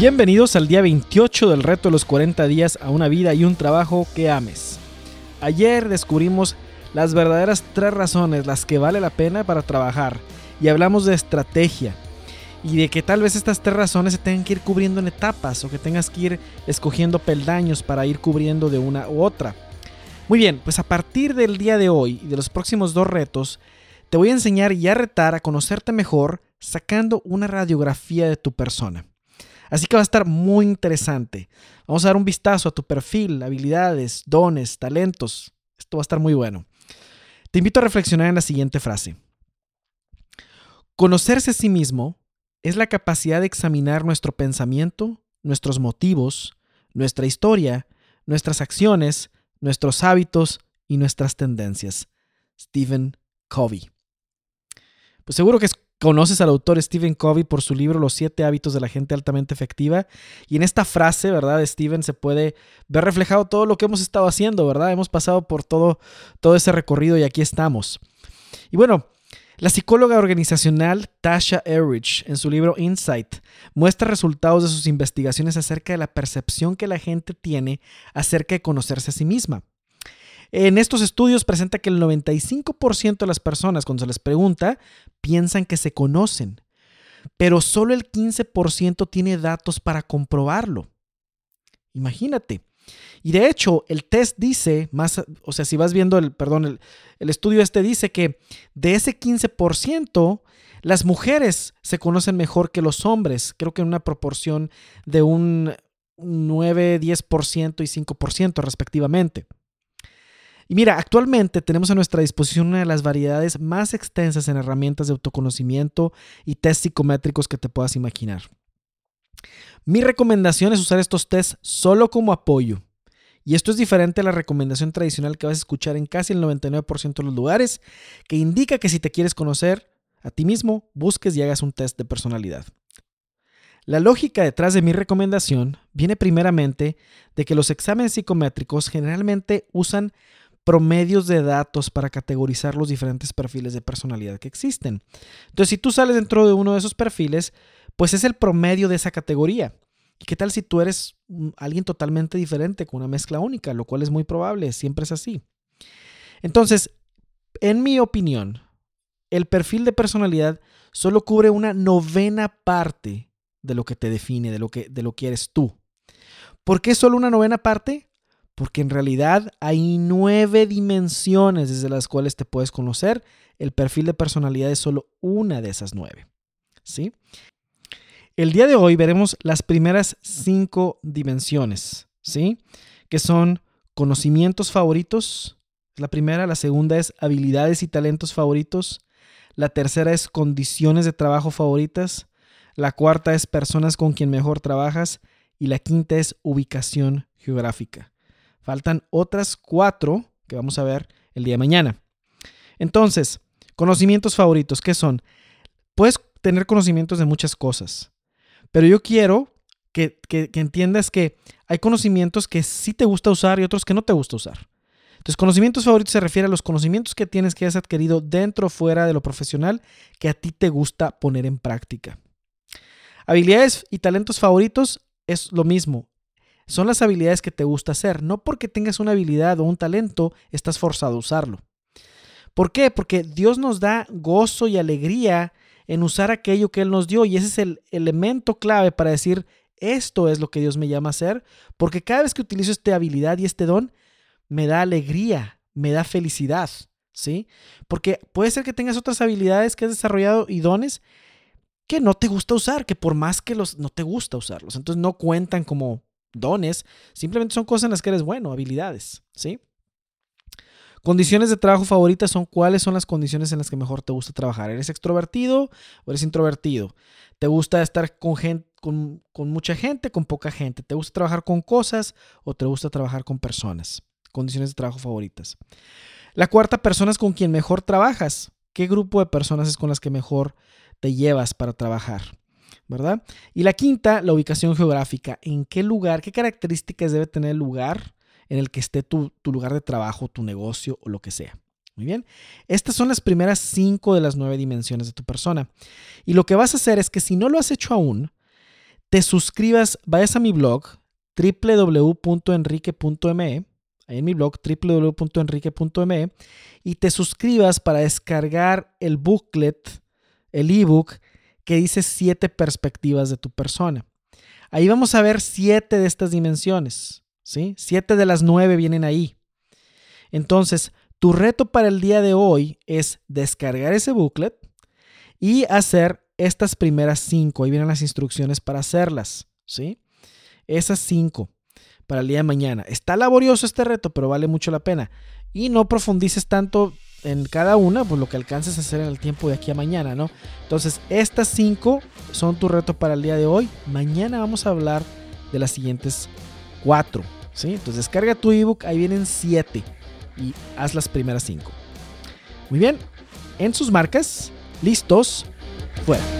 Bienvenidos al día 28 del reto de los 40 días a una vida y un trabajo que ames. Ayer descubrimos las verdaderas tres razones, las que vale la pena para trabajar, y hablamos de estrategia y de que tal vez estas tres razones se tengan que ir cubriendo en etapas o que tengas que ir escogiendo peldaños para ir cubriendo de una u otra. Muy bien, pues a partir del día de hoy y de los próximos dos retos, te voy a enseñar y a retar a conocerte mejor sacando una radiografía de tu persona. Así que va a estar muy interesante. Vamos a dar un vistazo a tu perfil, habilidades, dones, talentos. Esto va a estar muy bueno. Te invito a reflexionar en la siguiente frase. Conocerse a sí mismo es la capacidad de examinar nuestro pensamiento, nuestros motivos, nuestra historia, nuestras acciones, nuestros hábitos y nuestras tendencias. Stephen Covey. Pues seguro que es Conoces al autor Stephen Covey por su libro Los siete hábitos de la gente altamente efectiva. Y en esta frase, ¿verdad? Stephen se puede ver reflejado todo lo que hemos estado haciendo, ¿verdad? Hemos pasado por todo, todo ese recorrido y aquí estamos. Y bueno, la psicóloga organizacional Tasha Erich, en su libro Insight, muestra resultados de sus investigaciones acerca de la percepción que la gente tiene acerca de conocerse a sí misma. En estos estudios presenta que el 95% de las personas cuando se les pregunta piensan que se conocen, pero solo el 15% tiene datos para comprobarlo. Imagínate. Y de hecho, el test dice, más, o sea, si vas viendo el, perdón, el, el estudio este dice que de ese 15%, las mujeres se conocen mejor que los hombres, creo que en una proporción de un 9, 10% y 5% respectivamente. Y mira, actualmente tenemos a nuestra disposición una de las variedades más extensas en herramientas de autoconocimiento y test psicométricos que te puedas imaginar. Mi recomendación es usar estos tests solo como apoyo. Y esto es diferente a la recomendación tradicional que vas a escuchar en casi el 99% de los lugares, que indica que si te quieres conocer a ti mismo, busques y hagas un test de personalidad. La lógica detrás de mi recomendación viene primeramente de que los exámenes psicométricos generalmente usan promedios de datos para categorizar los diferentes perfiles de personalidad que existen. Entonces, si tú sales dentro de uno de esos perfiles, pues es el promedio de esa categoría. ¿Y qué tal si tú eres alguien totalmente diferente, con una mezcla única, lo cual es muy probable, siempre es así? Entonces, en mi opinión, el perfil de personalidad solo cubre una novena parte de lo que te define, de lo que, de lo que eres tú. ¿Por qué solo una novena parte? Porque en realidad hay nueve dimensiones desde las cuales te puedes conocer. El perfil de personalidad es solo una de esas nueve. ¿sí? El día de hoy veremos las primeras cinco dimensiones, ¿sí? que son conocimientos favoritos. La primera, la segunda es habilidades y talentos favoritos. La tercera es condiciones de trabajo favoritas. La cuarta es personas con quien mejor trabajas. Y la quinta es ubicación geográfica. Faltan otras cuatro que vamos a ver el día de mañana. Entonces, conocimientos favoritos, ¿qué son? Puedes tener conocimientos de muchas cosas, pero yo quiero que, entiendas que hay conocimientos que sí te gusta usar y otros que no te gusta usar. Entonces, conocimientos favoritos se refiere a los conocimientos que tienes que has adquirido dentro o fuera de lo profesional que a ti te gusta poner en práctica. Habilidades y talentos favoritos es lo mismo son las habilidades que te gusta hacer. No porque tengas una habilidad o un talento, estás forzado a usarlo. ¿Por qué? Porque Dios nos da gozo y alegría en usar aquello que Él nos dio y ese es el elemento clave para decir, esto es lo que Dios me llama a hacer, porque cada vez que utilizo esta habilidad y este don, me da alegría, me da felicidad, ¿sí? Porque puede ser que tengas otras habilidades que has desarrollado y dones que no te gusta usar, que por más que los no te gusta usarlos, entonces no cuentan como dones, simplemente son cosas en las que eres bueno, habilidades, ¿sí? Condiciones de trabajo favoritas son cuáles son las condiciones en las que mejor te gusta trabajar. ¿Eres extrovertido o eres introvertido? ¿Te gusta estar con, gente, con, con, mucha gente, con poca gente? ¿Te gusta trabajar con cosas o te gusta trabajar con personas? Condiciones de trabajo favoritas. La cuarta, personas con quien mejor trabajas. ¿Qué grupo de personas es con las que mejor te llevas para trabajar? ¿Verdad? Y la quinta, la ubicación geográfica. ¿En qué lugar, qué características debe tener el lugar en el que esté tu, lugar de trabajo, tu negocio o lo que sea? Muy bien. Estas son las primeras cinco de las nueve dimensiones de tu persona. Y lo que vas a hacer es que si no lo has hecho aún, te suscribas, vayas a mi blog www.enrique.me, ahí en mi blog www.enrique.me, y te suscribas para descargar el booklet, el ebook que dice siete perspectivas de tu persona. Ahí vamos a ver siete de estas dimensiones, ¿sí? Siete de las nueve vienen ahí. Entonces, tu reto para el día de hoy es descargar ese booklet y hacer estas primeras cinco. Ahí vienen las instrucciones para hacerlas, ¿sí? Esas cinco para el día de mañana. Está laborioso este reto, pero vale mucho la pena. Y no profundices tanto en cada una, pues lo que alcances a hacer en el tiempo de aquí a mañana, ¿no? Entonces, estas cinco son tu reto para el día de hoy. Mañana vamos a hablar de las siguientes cuatro, ¿sí? Entonces, descarga tu ebook, ahí vienen siete y haz las primeras cinco. Muy bien, en sus marcas, listos, fuera.